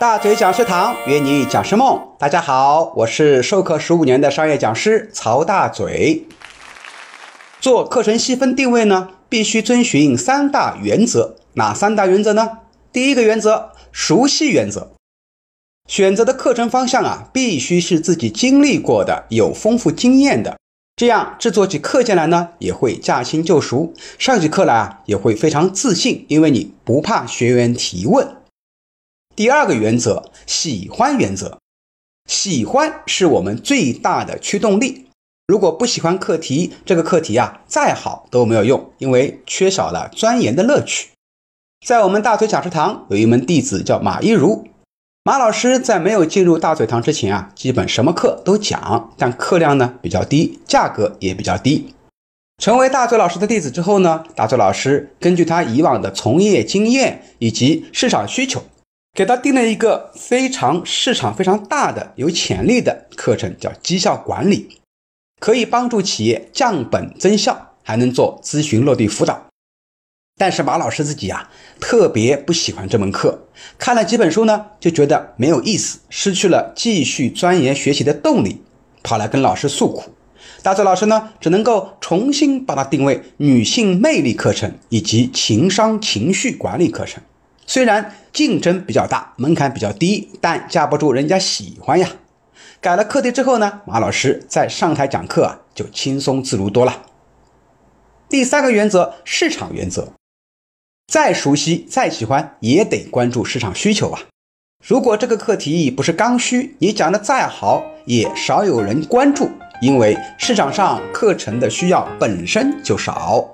大嘴讲师堂约你讲师梦，大家好，我是授课十五年的商业讲师曹大嘴。做课程细分定位呢，必须遵循三大原则，哪三大原则呢？第一个原则，熟悉原则。选择的课程方向啊，必须是自己经历过的，有丰富经验的，这样制作起课件来呢，也会驾轻就熟，上起课来啊，也会非常自信，因为你不怕学员提问。第二个原则，喜欢原则，喜欢是我们最大的驱动力。如果不喜欢课题，这个课题啊，再好都没有用，因为缺少了钻研的乐趣。在我们大嘴讲师堂有一门弟子叫马一如。马老师在没有进入大嘴堂之前啊，基本什么课都讲，但课量呢比较低，价格也比较低。成为大嘴老师的弟子之后呢，大嘴老师根据他以往的从业经验以及市场需求，给他定了一个非常市场非常大的有潜力的课程，叫绩效管理，可以帮助企业降本增效，还能做咨询落地辅导。但是马老师自己呀，特别不喜欢这门课，看了几本书呢，就觉得没有意思，失去了继续钻研学习的动力，跑来跟老师诉苦。大嘴老师呢，只能够重新把它定位女性魅力课程以及情商情绪管理课程。虽然竞争比较大，门槛比较低，但架不住人家喜欢呀。改了课题之后呢，马老师在上台讲课啊，就轻松自如多了。第三个原则，市场原则。再熟悉、再喜欢，也得关注市场需求啊！如果这个课题不是刚需，你讲的再好，也少有人关注，因为市场上课程的需要本身就少。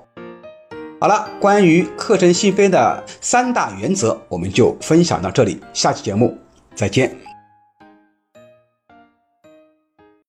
好了，关于课程细分的三大原则，我们就分享到这里，下期节目再见。